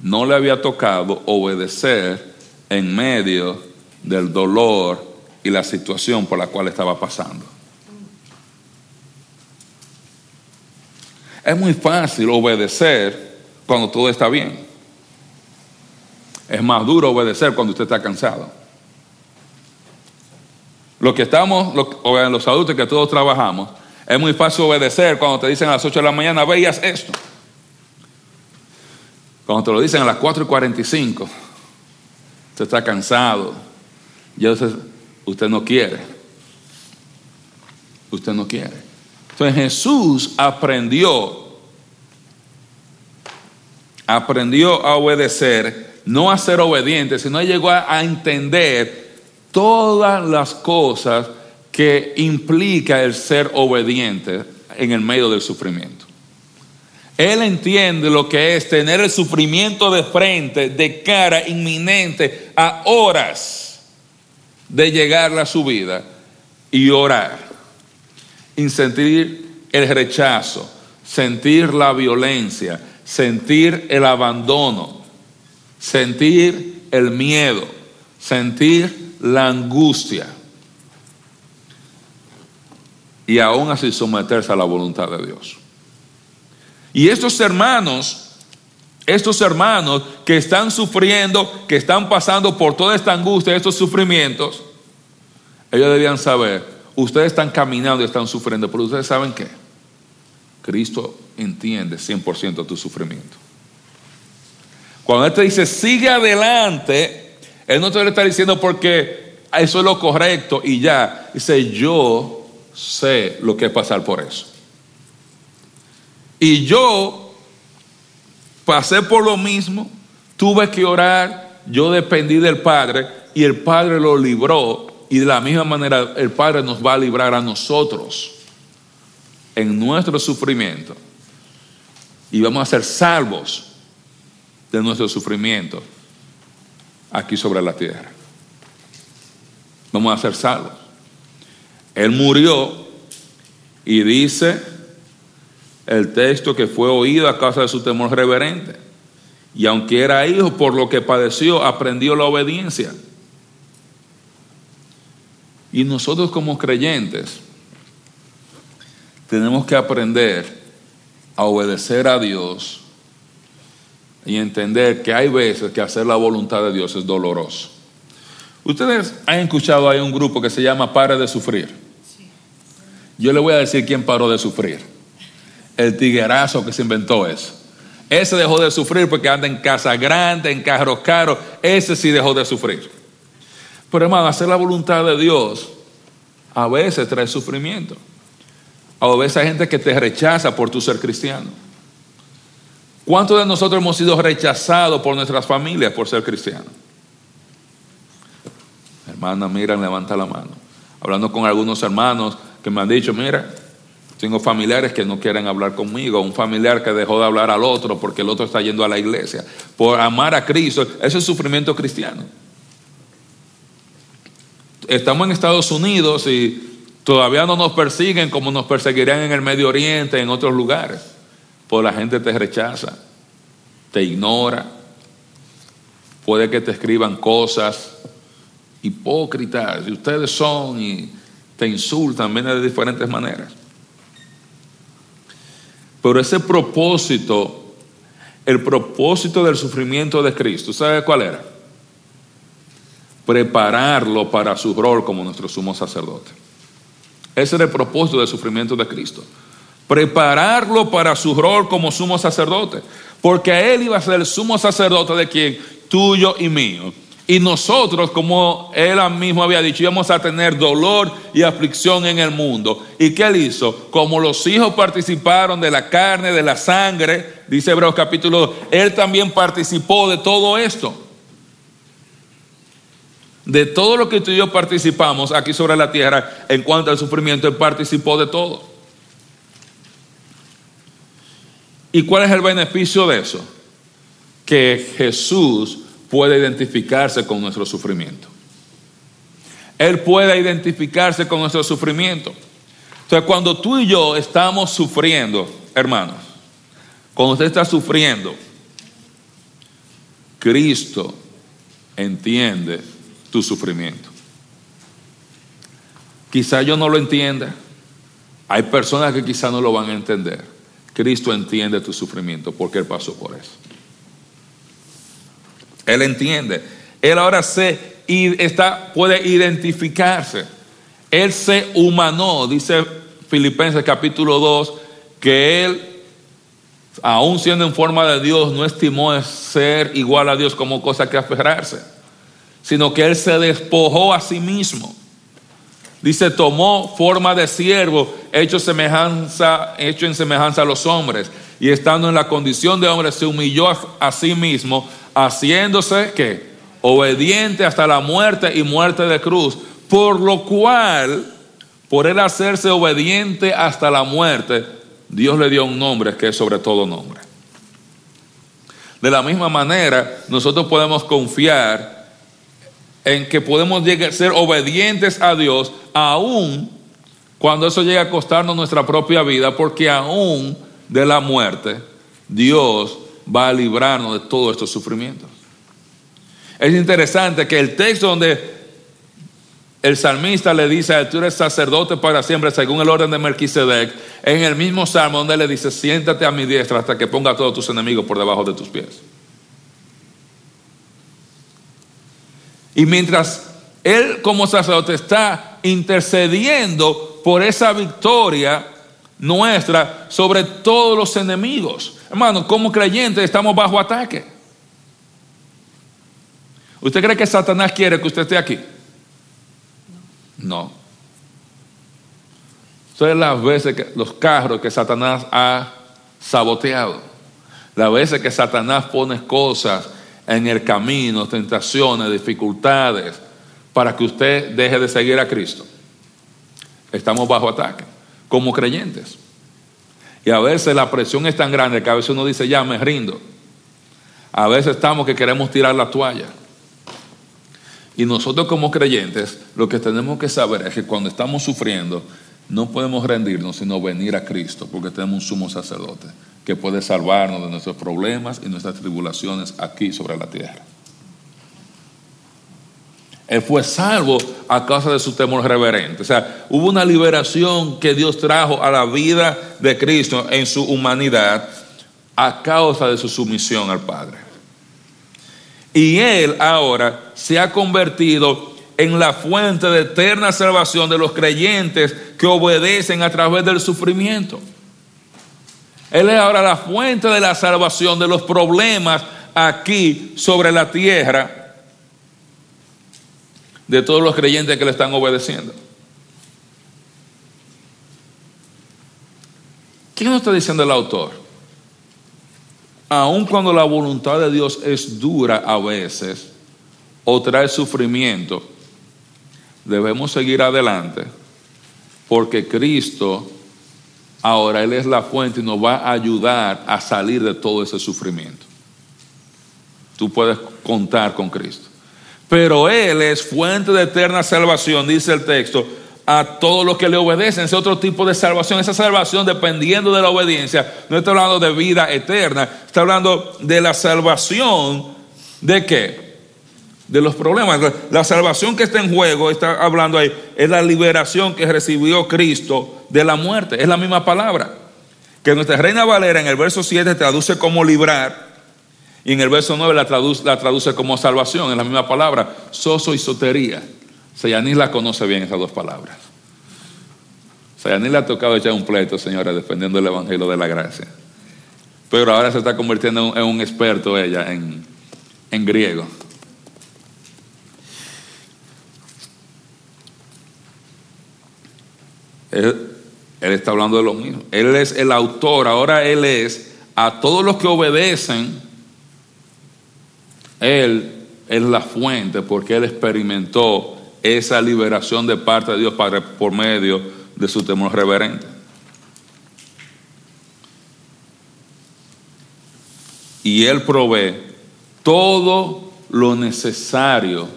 no le había tocado obedecer en medio del dolor y la situación por la cual estaba pasando. Es muy fácil obedecer cuando todo está bien. Es más duro obedecer cuando usted está cansado. Lo que estamos, los adultos que todos trabajamos, es muy fácil obedecer cuando te dicen a las 8 de la mañana, veías esto. Cuando te lo dicen a las 4 y 45, usted está cansado, ya usted, usted no quiere. Usted no quiere. Entonces Jesús aprendió, aprendió a obedecer, no a ser obediente, sino llegó a, entender todas las cosas que implica el ser obediente en el medio del sufrimiento. Él entiende lo que es tener el sufrimiento de frente, de cara, inminente, a horas de llegar a su vida y orar. Y sentir el rechazo, sentir la violencia, sentir el abandono, sentir el miedo, sentir la angustia. Y aún así someterse a la voluntad de Dios. Y estos hermanos, estos hermanos que están sufriendo, que están pasando por toda esta angustia, estos sufrimientos, ellos debían saber, ustedes están caminando y están sufriendo, pero ustedes saben qué? Cristo entiende 100% tu sufrimiento. Cuando Él te dice, sigue adelante, Él no te lo está diciendo porque eso es lo correcto y ya. Dice, yo sé lo que es pasar por eso. Y yo pasé por lo mismo, tuve que orar, yo dependí del Padre y el Padre lo libró y de la misma manera el Padre nos va a librar a nosotros en nuestro sufrimiento y vamos a ser salvos de nuestro sufrimiento aquí sobre la tierra. Vamos a ser salvos. Él murió y dice el texto que fue oído a causa de su temor reverente. Y aunque era hijo, por lo que padeció, aprendió la obediencia. Y nosotros como creyentes tenemos que aprender a obedecer a Dios y entender que hay veces que hacer la voluntad de Dios es doloroso. Ustedes han escuchado, hay un grupo que se llama Pare de Sufrir. Yo le voy a decir quién paró de sufrir el tiguerazo que se inventó eso. Ese dejó de sufrir porque anda en casa grande, en carros caros. Ese sí dejó de sufrir. Pero hermano, hacer la voluntad de Dios a veces trae sufrimiento. A veces hay gente que te rechaza por tu ser cristiano. ¿Cuántos de nosotros hemos sido rechazados por nuestras familias por ser cristianos? Hermana, mira, levanta la mano. Hablando con algunos hermanos que me han dicho, mira, tengo familiares que no quieren hablar conmigo, un familiar que dejó de hablar al otro porque el otro está yendo a la iglesia. Por amar a Cristo, eso es sufrimiento cristiano. Estamos en Estados Unidos y todavía no nos persiguen como nos perseguirían en el Medio Oriente, en otros lugares. Pues la gente te rechaza, te ignora, puede que te escriban cosas hipócritas y ustedes son y te insultan, vienen de diferentes maneras. Pero ese propósito, el propósito del sufrimiento de Cristo, ¿sabe cuál era? Prepararlo para su rol como nuestro sumo sacerdote. Ese era el propósito del sufrimiento de Cristo. Prepararlo para su rol como sumo sacerdote. Porque a él iba a ser el sumo sacerdote de quien, tuyo y mío. Y nosotros, como él mismo había dicho, íbamos a tener dolor y aflicción en el mundo. ¿Y qué él hizo? Como los hijos participaron de la carne, de la sangre, dice Hebreos capítulo 2, él también participó de todo esto. De todo lo que tú y yo participamos aquí sobre la tierra en cuanto al sufrimiento, él participó de todo. ¿Y cuál es el beneficio de eso? Que Jesús puede identificarse con nuestro sufrimiento. Él puede identificarse con nuestro sufrimiento. Entonces, cuando tú y yo estamos sufriendo, hermanos, cuando usted está sufriendo, Cristo entiende tu sufrimiento. Quizá yo no lo entienda. Hay personas que quizá no lo van a entender. Cristo entiende tu sufrimiento porque Él pasó por eso. Él entiende. Él ahora se está, puede identificarse. Él se humanó, dice Filipenses capítulo 2, que Él aún siendo en forma de Dios, no estimó ser igual a Dios como cosa que aferrarse, sino que Él se despojó a sí mismo. Dice, tomó forma de siervo, hecho, semejanza, hecho en semejanza a los hombres, y estando en la condición de hombre, se humilló a, sí mismo, haciéndose que obediente hasta la muerte y muerte de cruz, por lo cual, por él hacerse obediente hasta la muerte, Dios le dio un nombre que es sobre todo nombre. De la misma manera, nosotros podemos confiar en que podemos llegar a ser obedientes a Dios aún cuando eso llega a costarnos nuestra propia vida, porque aún de la muerte, Dios va a librarnos de todos estos sufrimientos. Es interesante que el texto donde el salmista le dice, tú eres sacerdote para siempre según el orden de Melquisedec, en el mismo salmo donde le dice, siéntate a mi diestra hasta que ponga a todos tus enemigos por debajo de tus pies. Y mientras él como sacerdote está intercediendo por esa victoria nuestra sobre todos los enemigos. Hermano, como creyentes estamos bajo ataque. ¿Usted cree que Satanás quiere que usted esté aquí? No. Son las veces que los carros que Satanás ha saboteado. Las veces que Satanás pone cosas en el camino, tentaciones, dificultades, para que usted deje de seguir a Cristo. Estamos bajo ataque, como creyentes. Y a veces la presión es tan grande que a veces uno dice, ya me rindo. A veces estamos que queremos tirar la toalla. Y nosotros como creyentes lo que tenemos que saber es que cuando estamos sufriendo no podemos rendirnos sino venir a Cristo porque tenemos un sumo sacerdote que puede salvarnos de nuestros problemas y nuestras tribulaciones aquí sobre la tierra. Él fue salvo a causa de su temor reverente. O sea, hubo una liberación que Dios trajo a la vida de Cristo en su humanidad a causa de su sumisión al Padre. Y Él ahora se ha convertido en la fuente de eterna salvación de los creyentes que obedecen a través del sufrimiento. Él es ahora la fuente de la salvación de los problemas aquí sobre la tierra de todos los creyentes que le están obedeciendo. ¿Qué nos está diciendo el autor? aun cuando la voluntad de Dios es dura a veces o trae sufrimiento, debemos seguir adelante porque Cristo ahora Él es la fuente y nos va a ayudar a salir de todo ese sufrimiento. Tú puedes contar con Cristo. Pero Él es fuente de eterna salvación, dice el texto, a todos los que le obedecen. Es otro tipo de salvación. Esa salvación, dependiendo de la obediencia, no está hablando de vida eterna, está hablando de la salvación de qué? De los problemas. La salvación que está en juego, está hablando ahí, es la liberación que recibió Cristo de la muerte. Es la misma palabra. Que nuestra Reina Valera en el verso 7 traduce como librar. Y en el verso 9 la traduce, la traduce como salvación, es la misma palabra, soso y sotería. Sayanis la conoce bien esas dos palabras. Sayanis le ha tocado echar un pleito, señora, defendiendo el Evangelio de la Gracia. Pero ahora se está convirtiendo en un experto ella en, en griego. Él, está hablando de lo mismo. Él es el autor, ahora Él es a todos los que obedecen, Él es la fuente porque Él experimentó esa liberación de parte de Dios Padre por medio de su temor reverente. Y Él provee todo lo necesario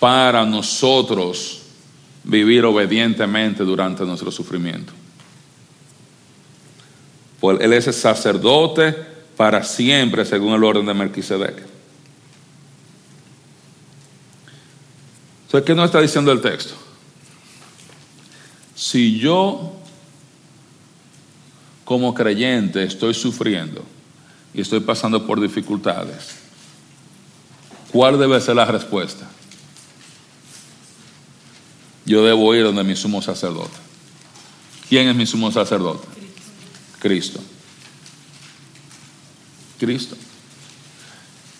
para nosotros vivir obedientemente durante nuestro sufrimiento. Pues Él es el sacerdote para siempre según el orden de Melquisedec. ¿qué nos está diciendo el texto? Si yo como creyente estoy sufriendo y estoy pasando por dificultades, ¿cuál debe ser la respuesta? Yo debo ir donde mi sumo sacerdote. ¿Quién es mi sumo sacerdote? Cristo. Cristo.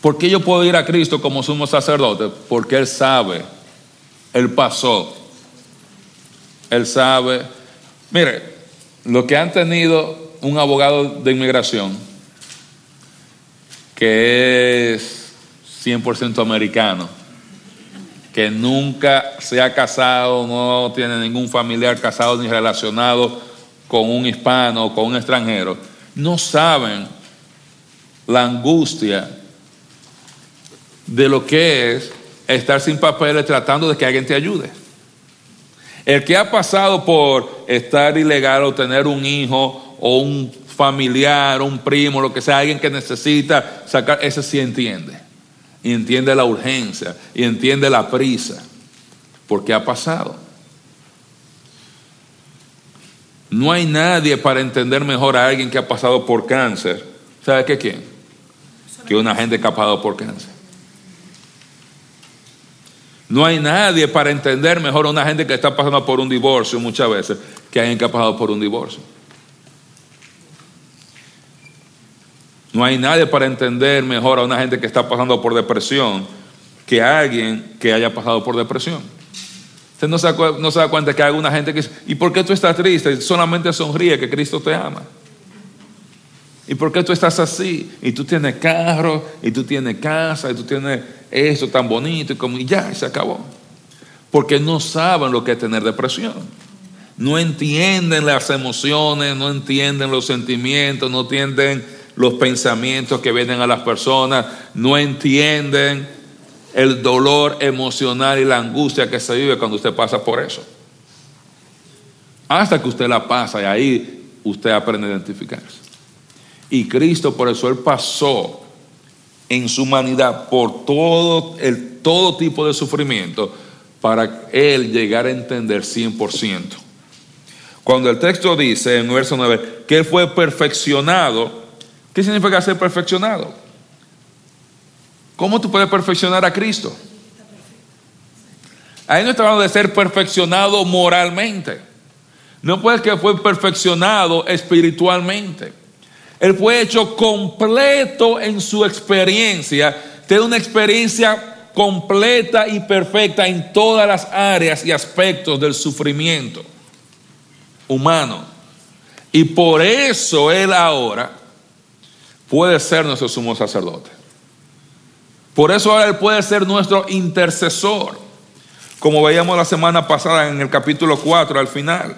¿Por qué yo puedo ir a Cristo como sumo sacerdote? Porque Él sabe, Él pasó, Él sabe. Mire, lo que han tenido un abogado de inmigración que es 100% americano, que nunca se ha casado, no tiene ningún familiar casado ni relacionado con un hispano o con un extranjero, no saben la angustia de lo que es estar sin papeles tratando de que alguien te ayude. El que ha pasado por estar ilegal o tener un hijo o un familiar, un primo, lo que sea, alguien que necesita sacar, ese sí entiende. Y entiende la urgencia, y entiende la prisa, porque ha pasado. No hay nadie para entender mejor a alguien que ha pasado por cáncer. ¿Sabe qué quién? Que una gente que ha pasado por cáncer. No hay nadie para entender mejor a una gente que está pasando por un divorcio muchas veces que alguien que ha pasado por un divorcio. No hay nadie para entender mejor a una gente que está pasando por depresión que alguien que haya pasado por depresión. Usted no se, da, cuenta que hay alguna gente que dice, ¿y por qué tú estás triste? Solamente sonríe que Cristo te ama. ¿Y por qué tú estás así? Y tú tienes carro, y tú tienes casa, y tú tienes eso tan bonito, y como y ya, se acabó. Porque no saben lo que es tener depresión. No entienden las emociones, no entienden los sentimientos, no entienden los pensamientos que vienen a las personas, no entienden el dolor emocional y la angustia que se vive cuando usted pasa por eso. Hasta que usted la pasa y ahí usted aprende a identificarse. Y Cristo por eso Él pasó en su humanidad por todo, el, todo tipo de sufrimiento para Él llegar a entender 100%. Cuando el texto dice en verso 9 que Él fue perfeccionado, ¿Qué significa ser perfeccionado? ¿Cómo tú puedes perfeccionar a Cristo? Ahí no está hablando de ser perfeccionado moralmente. No puede que fue perfeccionado espiritualmente. Él fue hecho completo en su experiencia. Tiene una experiencia completa y perfecta en todas las áreas y aspectos del sufrimiento humano. Y por eso Él ahora puede ser nuestro sumo sacerdote. Por eso ahora Él puede ser nuestro intercesor, como veíamos la semana pasada en el capítulo 4 al final.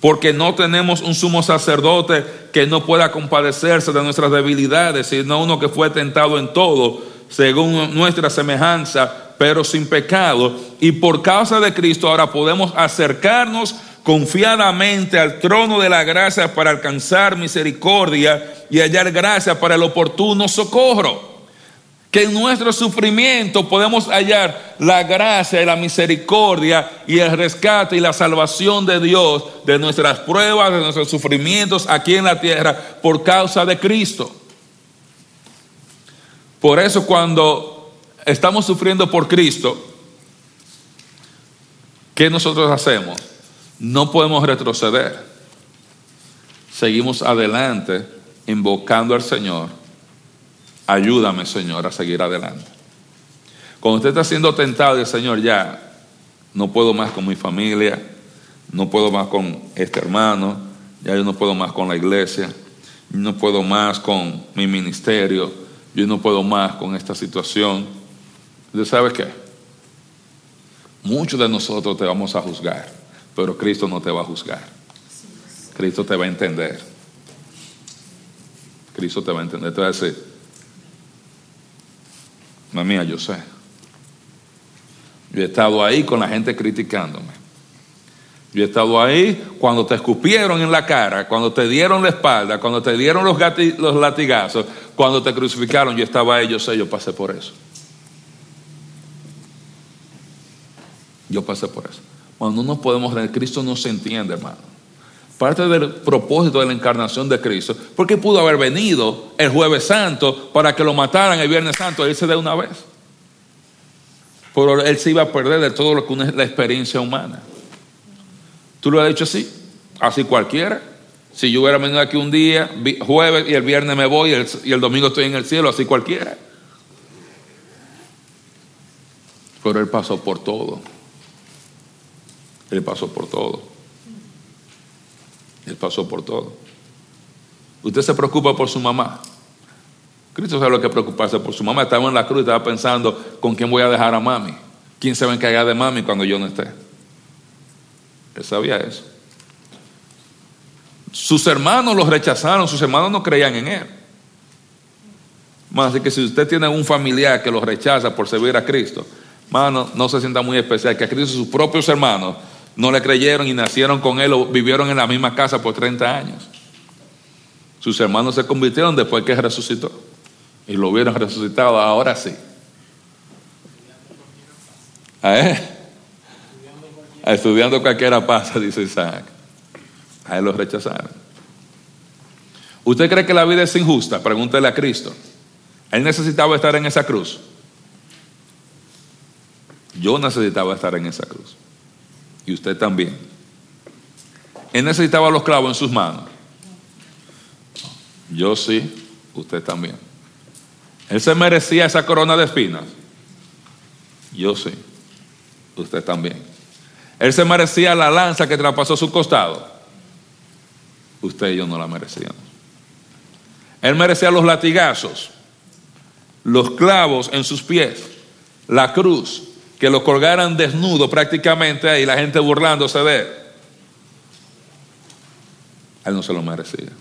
Porque no tenemos un sumo sacerdote que no pueda compadecerse de nuestras debilidades, sino uno que fue tentado en todo, según nuestra semejanza, pero sin pecado. Y por causa de Cristo ahora podemos acercarnos confiadamente al trono de la gracia para alcanzar misericordia y hallar gracia para el oportuno socorro. Que en nuestro sufrimiento podemos hallar la gracia y la misericordia y el rescate y la salvación de Dios de nuestras pruebas, de nuestros sufrimientos aquí en la tierra por causa de Cristo. Por eso cuando estamos sufriendo por Cristo, ¿qué nosotros hacemos? No podemos retroceder. Seguimos adelante invocando al Señor. Ayúdame, Señor, a seguir adelante. Cuando usted está siendo tentado, el Señor, ya no puedo más con mi familia, no puedo más con este hermano, ya yo no puedo más con la iglesia, no puedo más con mi ministerio, yo no puedo más con esta situación. ¿Usted sabe qué? Muchos de nosotros te vamos a juzgar pero Cristo no te va a juzgar. Cristo te va a entender. Cristo te va a entender. Te va a decir, mía, yo sé. Yo he estado ahí con la gente criticándome. Yo he estado ahí cuando te escupieron en la cara, cuando te dieron la espalda, cuando te dieron los, latigazos, cuando te crucificaron. Yo estaba ahí, yo sé, yo pasé por eso. Yo pasé por eso. Cuando no nos podemos Cristo no se entiende, hermano. Parte del propósito de la encarnación de Cristo, porque pudo haber venido el jueves santo para que lo mataran el viernes santo e irse de una vez. Pero él se iba a perder de todo lo que es la experiencia humana. ¿Tú lo has dicho así? Así cualquiera. Si yo hubiera venido aquí un día, jueves, y el viernes me voy, y el, y el domingo estoy en el cielo, así cualquiera. Pero Él pasó por todo. Él pasó por todo. Él pasó por todo. Usted se preocupa por su mamá. Cristo sabe lo que preocuparse por su mamá. Estaba en la cruz y estaba pensando con quién voy a dejar a mami. ¿Quién se va a encargar de mami cuando yo no esté? Él sabía eso. Sus hermanos los rechazaron, sus hermanos no creían en él. así que si usted tiene un familiar que lo rechaza por servir a Cristo, mano, no se sienta muy especial, que a Cristo sus propios hermanos no le creyeron y nacieron con él o vivieron en la misma casa por 30 años. Sus hermanos se convirtieron después que resucitó y lo hubieran resucitado, ahora sí. A él, estudiando cualquiera pasa, dice Isaac. A él lo rechazaron. ¿Usted cree que la vida es injusta? Pregúntele a Cristo. Él necesitaba estar en esa cruz. Yo necesitaba estar en esa cruz. Y usted también. Él necesitaba los clavos en sus manos. Yo sí, usted también. Él se merecía esa corona de espinas. Yo sí, usted también. Él se merecía la lanza que traspasó su costado. Usted y yo no la merecíamos. Él merecía los latigazos, los clavos en sus pies, la cruz, que lo colgaran desnudo prácticamente ahí, la gente burlándose de él. Él no se lo merecía.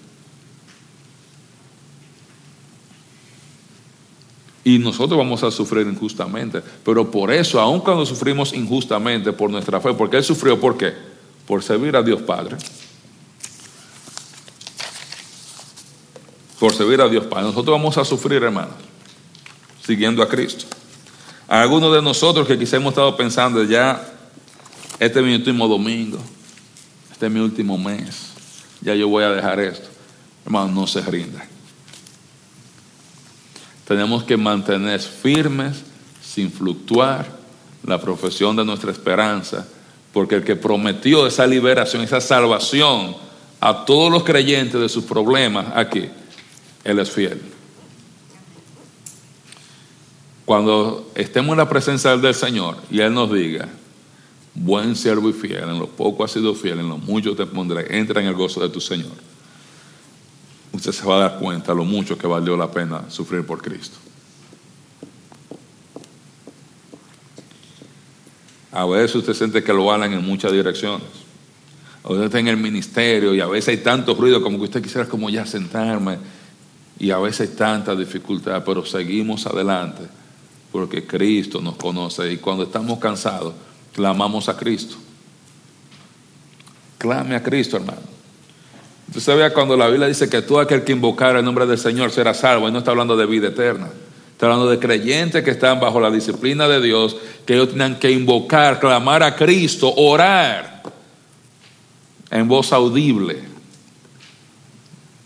Y nosotros vamos a sufrir injustamente. Pero por eso, aun cuando sufrimos injustamente por nuestra fe, porque Él sufrió, ¿por qué? Por servir a Dios Padre. Por servir a Dios Padre. Nosotros vamos a sufrir, hermanos, siguiendo a Cristo. Algunos de nosotros que quizá hemos estado pensando ya, este es mi último domingo, este es mi último mes, ya yo voy a dejar esto. Hermanos, no se rindan tenemos que mantener firmes, sin fluctuar, la profesión de nuestra esperanza, porque el que prometió esa liberación, esa salvación a todos los creyentes de sus problemas aquí, Él es fiel. Cuando estemos en la presencia del Señor y Él nos diga, buen siervo y fiel, en lo poco has sido fiel, en lo mucho te pondré, entra en el gozo de tu Señor usted se va a dar cuenta lo mucho que valió la pena sufrir por Cristo. A veces usted siente que lo hablan en muchas direcciones. A veces está en el ministerio y a veces hay tanto ruido como que usted quisiera como ya sentarme. Y a veces hay tanta dificultad, pero seguimos adelante porque Cristo nos conoce. Y cuando estamos cansados, clamamos a Cristo. Clame a Cristo, hermano. Usted sabe cuando la Biblia dice que todo aquel que invocara el nombre del Señor será salvo, y no está hablando de vida eterna. Está hablando de creyentes que están bajo la disciplina de Dios, que ellos tienen que invocar, clamar a Cristo, orar en voz audible.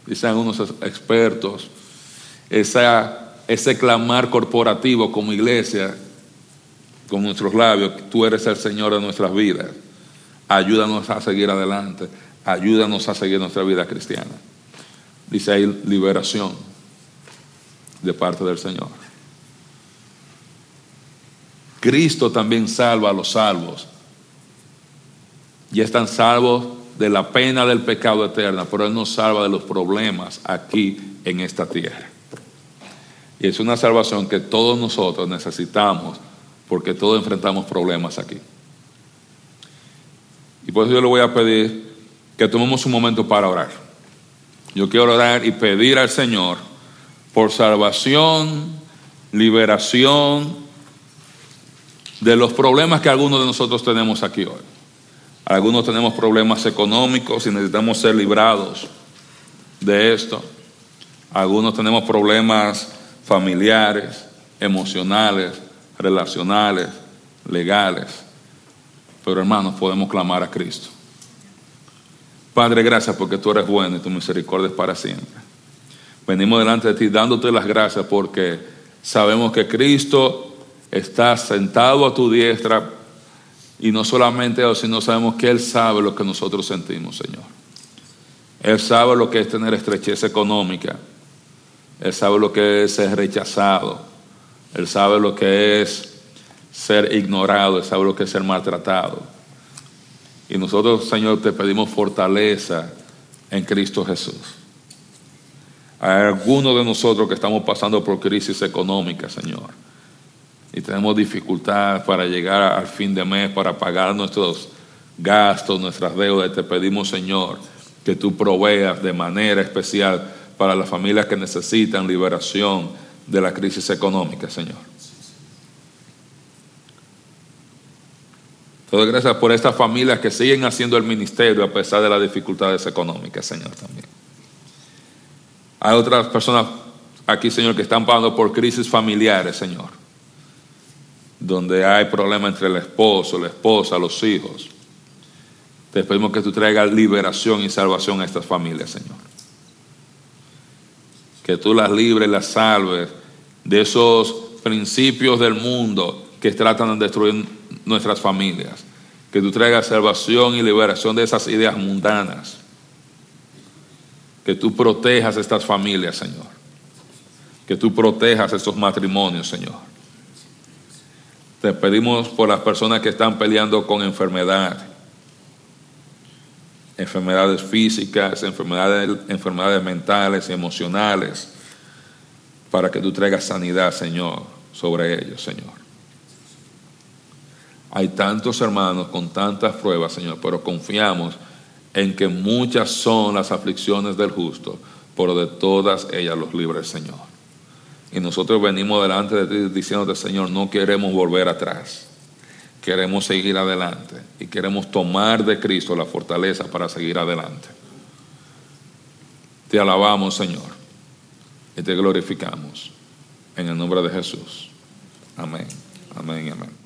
Dicen algunos expertos, esa, ese clamar corporativo como iglesia, con nuestros labios, tú eres el Señor de nuestras vidas. Ayúdanos a seguir adelante ayúdanos a seguir nuestra vida cristiana. Dice ahí liberación de parte del Señor. Cristo también salva a los salvos. Ya están salvos de la pena del pecado eterno, pero Él nos salva de los problemas aquí en esta tierra. Y es una salvación que todos nosotros necesitamos porque todos enfrentamos problemas aquí. Y por eso yo le voy a pedir que tomemos un momento para orar. Yo quiero orar y pedir al Señor por salvación, liberación de los problemas que algunos de nosotros tenemos aquí hoy. Algunos tenemos problemas económicos y necesitamos ser librados de esto. Algunos tenemos problemas familiares, emocionales, relacionales, legales. Pero hermanos, podemos clamar a Cristo. Padre, gracias porque tú eres bueno y tu misericordia es para siempre. Venimos delante de ti dándote las gracias porque sabemos que Cristo está sentado a tu diestra y no solamente eso, sino sabemos que Él sabe lo que nosotros sentimos, Señor. Él sabe lo que es tener estrechez económica. Él sabe lo que es ser rechazado. Él sabe lo que es ser ignorado. Él sabe lo que es ser maltratado. Y nosotros, Señor, te pedimos fortaleza en Cristo Jesús. Hay algunos de nosotros que estamos pasando por crisis económica, Señor. Y tenemos dificultad para llegar al fin de mes, para pagar nuestros gastos, nuestras deudas. Te pedimos, Señor, que tú proveas de manera especial para las familias que necesitan liberación de la crisis económica, Señor. Todo gracias por estas familias que siguen haciendo el ministerio a pesar de las dificultades económicas, Señor, también. Hay otras personas aquí, Señor, que están pasando por crisis familiares, Señor, donde hay problemas entre el esposo, la esposa, los hijos. Te pedimos que tú traigas liberación y salvación a estas familias, Señor. Que tú las libres, las salves de esos principios del mundo que tratan de destruir nuestras familias. Que tú traigas salvación y liberación de esas ideas mundanas. Que tú protejas estas familias, Señor. Que tú protejas estos matrimonios, Señor. Te pedimos por las personas que están peleando con enfermedad, enfermedades físicas, enfermedades, enfermedades mentales, emocionales, para que tú traigas sanidad, Señor, sobre ellos, Señor. Hay tantos hermanos con tantas pruebas, Señor, pero confiamos en que muchas son las aflicciones del justo, pero de todas ellas los libres, Señor. Y nosotros venimos delante de ti diciéndote, Señor, no queremos volver atrás. Queremos seguir adelante y queremos tomar de Cristo la fortaleza para seguir adelante. Te alabamos, Señor, y te glorificamos. En el nombre de Jesús. Amén. Amén. Amén.